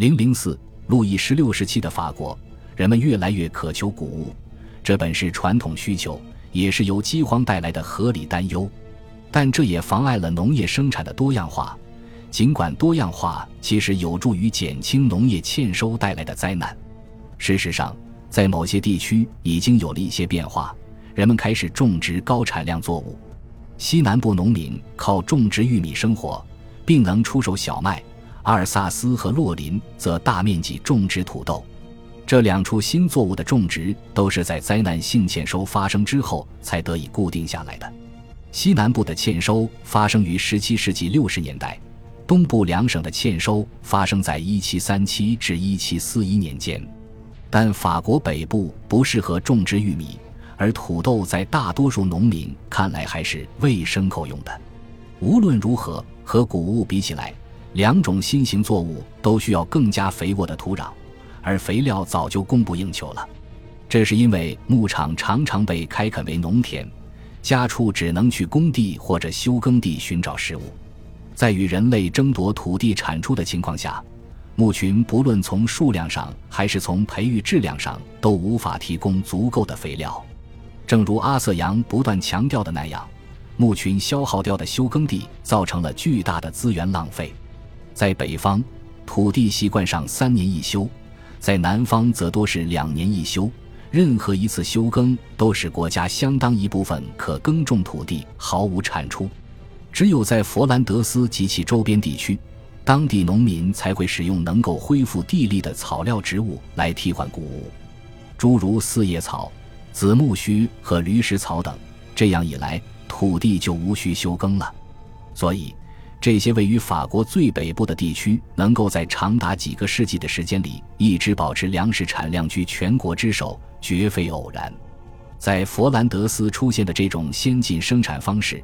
零零四，路易十六时期的法国，人们越来越渴求谷物，这本是传统需求，也是由饥荒带来的合理担忧，但这也妨碍了农业生产的多样化。尽管多样化其实有助于减轻农业欠收带来的灾难，事实上，在某些地区已经有了一些变化，人们开始种植高产量作物。西南部农民靠种植玉米生活，并能出售小麦；阿尔萨斯和洛林则大面积种植土豆。这两处新作物的种植都是在灾难性欠收发生之后才得以固定下来的。西南部的欠收发生于17世纪60年代。东部两省的欠收发生在1737至1741年间，但法国北部不适合种植玉米，而土豆在大多数农民看来还是喂牲口用的。无论如何，和谷物比起来，两种新型作物都需要更加肥沃的土壤，而肥料早就供不应求了。这是因为牧场常常被开垦为农田，家畜只能去工地或者休耕地寻找食物。在与人类争夺土地产出的情况下，牧群不论从数量上还是从培育质量上都无法提供足够的肥料。正如阿瑟扬不断强调的那样，牧群消耗掉的休耕地造成了巨大的资源浪费。在北方，土地习惯上三年一休；在南方则多是两年一休。任何一次休耕都使国家相当一部分可耕种土地毫无产出。只有在佛兰德斯及其周边地区，当地农民才会使用能够恢复地力的草料植物来替换谷物，诸如四叶草、紫木须和驴食草等。这样一来，土地就无需休耕了。所以，这些位于法国最北部的地区能够在长达几个世纪的时间里一直保持粮食产量居全国之首，绝非偶然。在佛兰德斯出现的这种先进生产方式。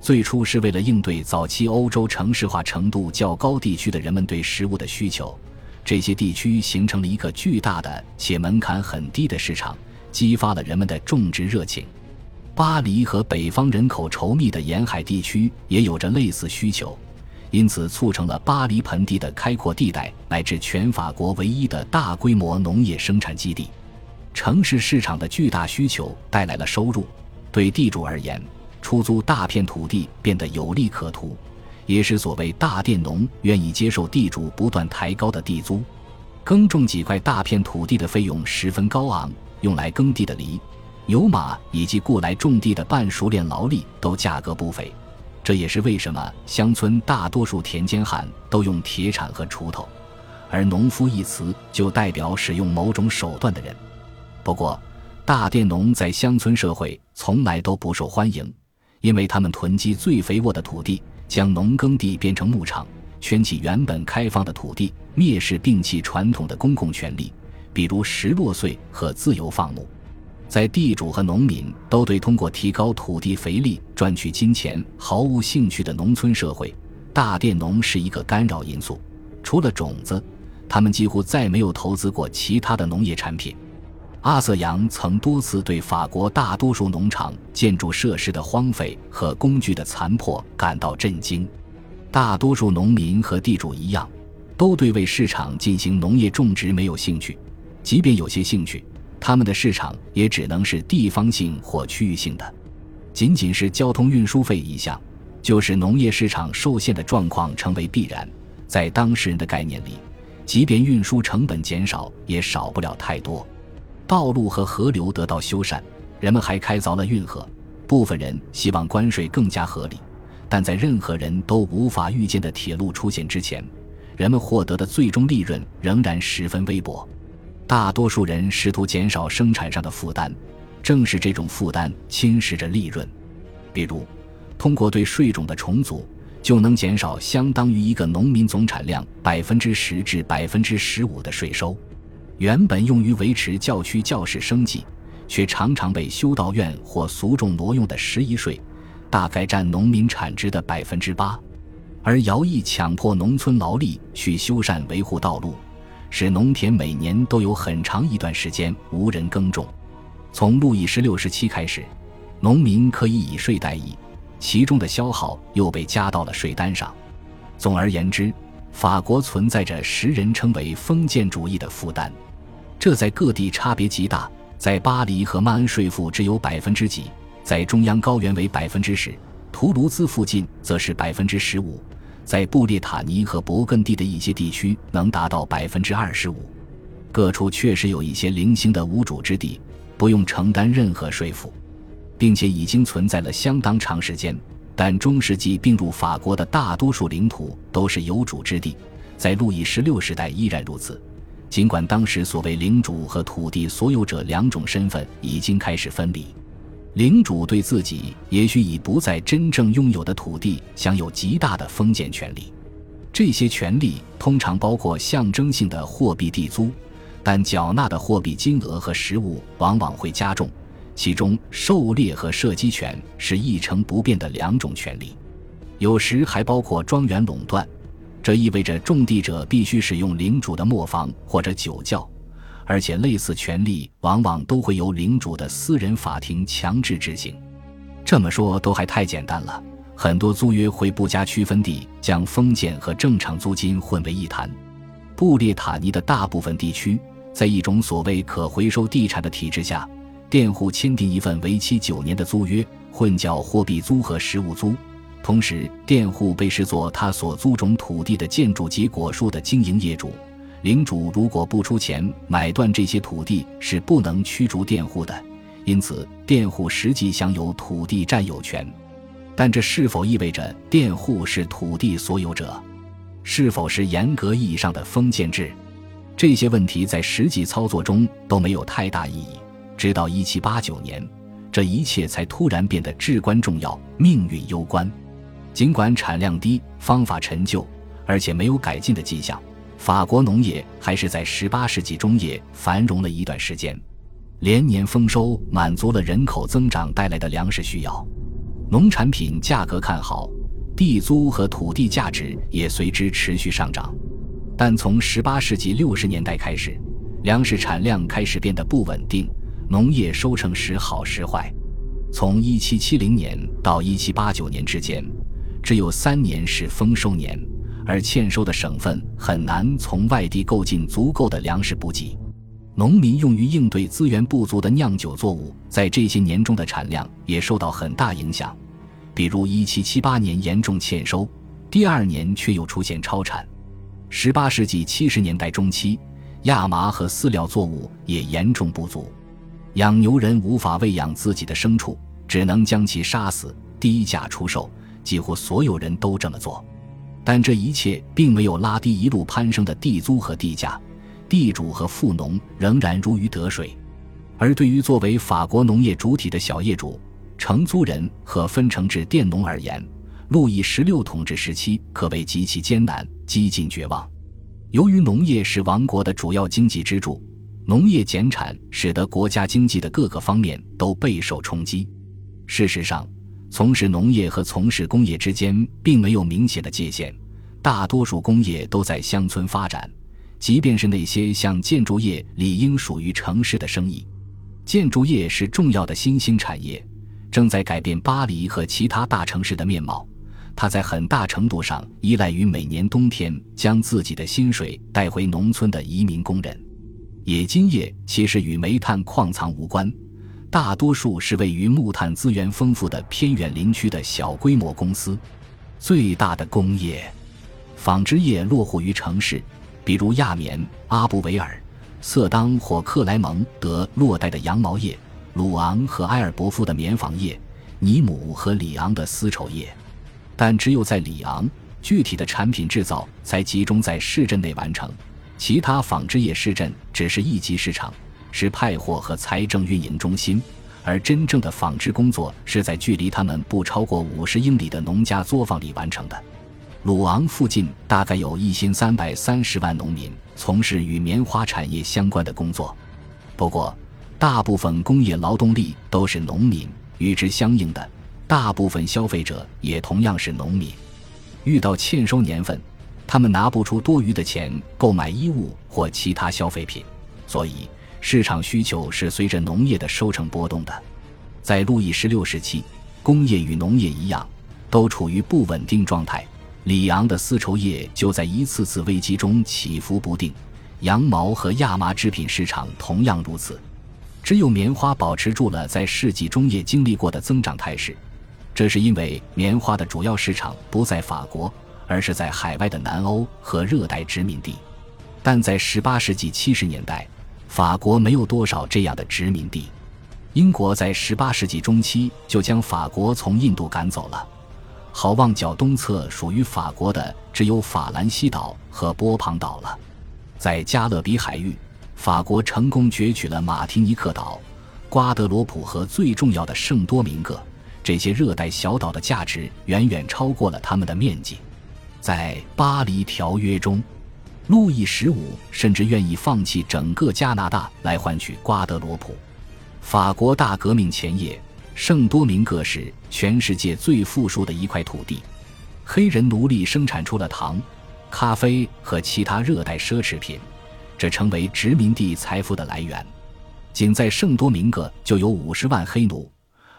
最初是为了应对早期欧洲城市化程度较高地区的人们对食物的需求，这些地区形成了一个巨大的且门槛很低的市场，激发了人们的种植热情。巴黎和北方人口稠密的沿海地区也有着类似需求，因此促成了巴黎盆地的开阔地带乃至全法国唯一的大规模农业生产基地。城市市场的巨大需求带来了收入，对地主而言。出租大片土地变得有利可图，也是所谓大佃农愿意接受地主不断抬高的地租。耕种几块大片土地的费用十分高昂，用来耕地的犁、牛马以及雇来种地的半熟练劳力都价格不菲。这也是为什么乡村大多数田间汉都用铁铲和锄头，而农夫一词就代表使用某种手段的人。不过，大佃农在乡村社会从来都不受欢迎。因为他们囤积最肥沃的土地，将农耕地变成牧场，圈起原本开放的土地，蔑视摒弃传统的公共权利，比如拾落穗和自由放牧。在地主和农民都对通过提高土地肥力赚取金钱毫无兴趣的农村社会，大佃农是一个干扰因素。除了种子，他们几乎再没有投资过其他的农业产品。阿瑟扬曾多次对法国大多数农场建筑设施的荒废和工具的残破感到震惊。大多数农民和地主一样，都对为市场进行农业种植没有兴趣。即便有些兴趣，他们的市场也只能是地方性或区域性的。仅仅是交通运输费一项，就使农业市场受限的状况成为必然。在当事人的概念里，即便运输成本减少，也少不了太多。道路和河流得到修缮，人们还开凿了运河。部分人希望关税更加合理，但在任何人都无法预见的铁路出现之前，人们获得的最终利润仍然十分微薄。大多数人试图减少生产上的负担，正是这种负担侵蚀着利润。比如，通过对税种的重组，就能减少相当于一个农民总产量百分之十至百分之十五的税收。原本用于维持教区教士生计，却常常被修道院或俗众挪用的十一税，大概占农民产值的百分之八。而徭役强迫农村劳力去修缮维护道路，使农田每年都有很长一段时间无人耕种。从路易十六时期开始，农民可以以税代役，其中的消耗又被加到了税单上。总而言之。法国存在着时人称为封建主义的负担，这在各地差别极大。在巴黎和曼恩，税负只有百分之几；在中央高原为百分之十，图卢兹附近则是百分之十五，在布列塔尼和勃艮第的一些地区能达到百分之二十五。各处确实有一些零星的无主之地，不用承担任何税负，并且已经存在了相当长时间。但中世纪并入法国的大多数领土都是有主之地，在路易十六时代依然如此。尽管当时所谓领主和土地所有者两种身份已经开始分离，领主对自己也许已不再真正拥有的土地享有极大的封建权利，这些权利通常包括象征性的货币地租，但缴纳的货币金额和实物往往会加重。其中，狩猎和射击权是一成不变的两种权利，有时还包括庄园垄断。这意味着种地者必须使用领主的磨坊或者酒窖，而且类似权利往往都会由领主的私人法庭强制执行。这么说都还太简单了，很多租约会不加区分地将封建和正常租金混为一谈。布列塔尼的大部分地区，在一种所谓可回收地产的体制下。佃户签订一份为期九年的租约，混缴货币租和实物租。同时，佃户被视作他所租种土地的建筑及果树的经营业主。领主如果不出钱买断这些土地，是不能驱逐佃户的。因此，佃户实际享有土地占有权。但这是否意味着佃户是土地所有者？是否是严格意义上的封建制？这些问题在实际操作中都没有太大意义。直到一七八九年，这一切才突然变得至关重要，命运攸关。尽管产量低、方法陈旧，而且没有改进的迹象，法国农业还是在十八世纪中叶繁荣了一段时间。连年丰收满足了人口增长带来的粮食需要，农产品价格看好，地租和土地价值也随之持续上涨。但从十八世纪六十年代开始，粮食产量开始变得不稳定。农业收成时好时坏，从1770年到1789年之间，只有三年是丰收年，而欠收的省份很难从外地购进足够的粮食补给。农民用于应对资源不足的酿酒作物，在这些年中的产量也受到很大影响。比如1778年严重欠收，第二年却又出现超产。18世纪70年代中期，亚麻和饲料作物也严重不足。养牛人无法喂养自己的牲畜，只能将其杀死，低价出售。几乎所有人都这么做，但这一切并没有拉低一路攀升的地租和地价，地主和富农仍然如鱼得水。而对于作为法国农业主体的小业主、承租人和分成制佃农而言，路易十六统治时期可谓极其艰难、几近绝望。由于农业是王国的主要经济支柱。农业减产使得国家经济的各个方面都备受冲击。事实上，从事农业和从事工业之间并没有明显的界限，大多数工业都在乡村发展，即便是那些像建筑业理应属于城市的生意。建筑业是重要的新兴产业，正在改变巴黎和其他大城市的面貌。它在很大程度上依赖于每年冬天将自己的薪水带回农村的移民工人。冶金业其实与煤炭矿藏无关，大多数是位于木炭资源丰富的偏远林区的小规模公司。最大的工业、纺织业落户于城市，比如亚棉、阿布维尔、色当或克莱蒙德洛带的羊毛业，鲁昂和埃尔伯夫的棉纺业，尼姆和里昂的丝绸业。但只有在里昂，具体的产品制造才集中在市镇内完成。其他纺织业市镇只是一级市场，是派货和财政运营中心，而真正的纺织工作是在距离他们不超过五十英里的农家作坊里完成的。鲁昂附近大概有一千三百三十万农民从事与棉花产业相关的工作，不过大部分工业劳动力都是农民，与之相应的大部分消费者也同样是农民。遇到欠收年份。他们拿不出多余的钱购买衣物或其他消费品，所以市场需求是随着农业的收成波动的。在路易十六时期，工业与农业一样，都处于不稳定状态。里昂的丝绸业就在一次次危机中起伏不定，羊毛和亚麻制品市场同样如此。只有棉花保持住了在世纪中叶经历过的增长态势，这是因为棉花的主要市场不在法国，而是在海外的南欧和热带殖民地。但在18世纪70年代，法国没有多少这样的殖民地。英国在18世纪中期就将法国从印度赶走了。好望角东侧属于法国的只有法兰西岛和波旁岛了。在加勒比海域，法国成功攫取了马提尼克岛、瓜德罗普和最重要的圣多明各。这些热带小岛的价值远远超过了它们的面积。在巴黎条约中，路易十五甚至愿意放弃整个加拿大来换取瓜德罗普。法国大革命前夜。圣多明各是全世界最富庶的一块土地，黑人奴隶生产出了糖、咖啡和其他热带奢侈品，这成为殖民地财富的来源。仅在圣多明各就有五十万黑奴，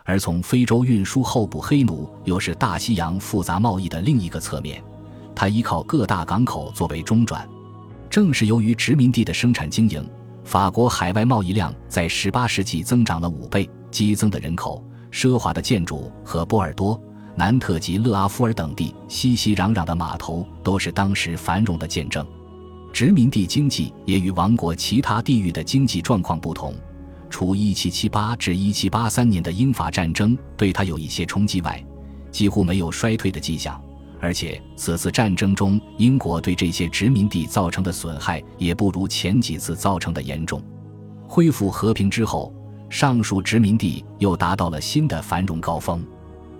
而从非洲运输候补黑奴又是大西洋复杂贸易的另一个侧面。它依靠各大港口作为中转。正是由于殖民地的生产经营，法国海外贸易量在18世纪增长了五倍，激增的人口。奢华的建筑和波尔多、南特及勒阿夫尔等地熙熙攘攘的码头，都是当时繁荣的见证。殖民地经济也与王国其他地域的经济状况不同。除1778至1783年的英法战争对它有一些冲击外，几乎没有衰退的迹象。而且此次战争中，英国对这些殖民地造成的损害也不如前几次造成的严重。恢复和平之后。上述殖民地又达到了新的繁荣高峰，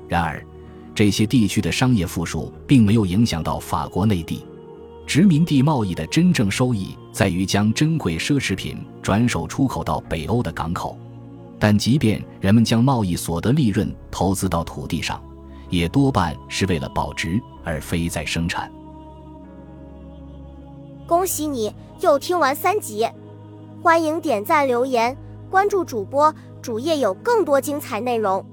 然而，这些地区的商业富庶并没有影响到法国内地。殖民地贸易的真正收益在于将珍贵奢侈品转手出口到北欧的港口，但即便人们将贸易所得利润投资到土地上，也多半是为了保值而非在生产。恭喜你又听完三集，欢迎点赞留言。关注主播，主页有更多精彩内容。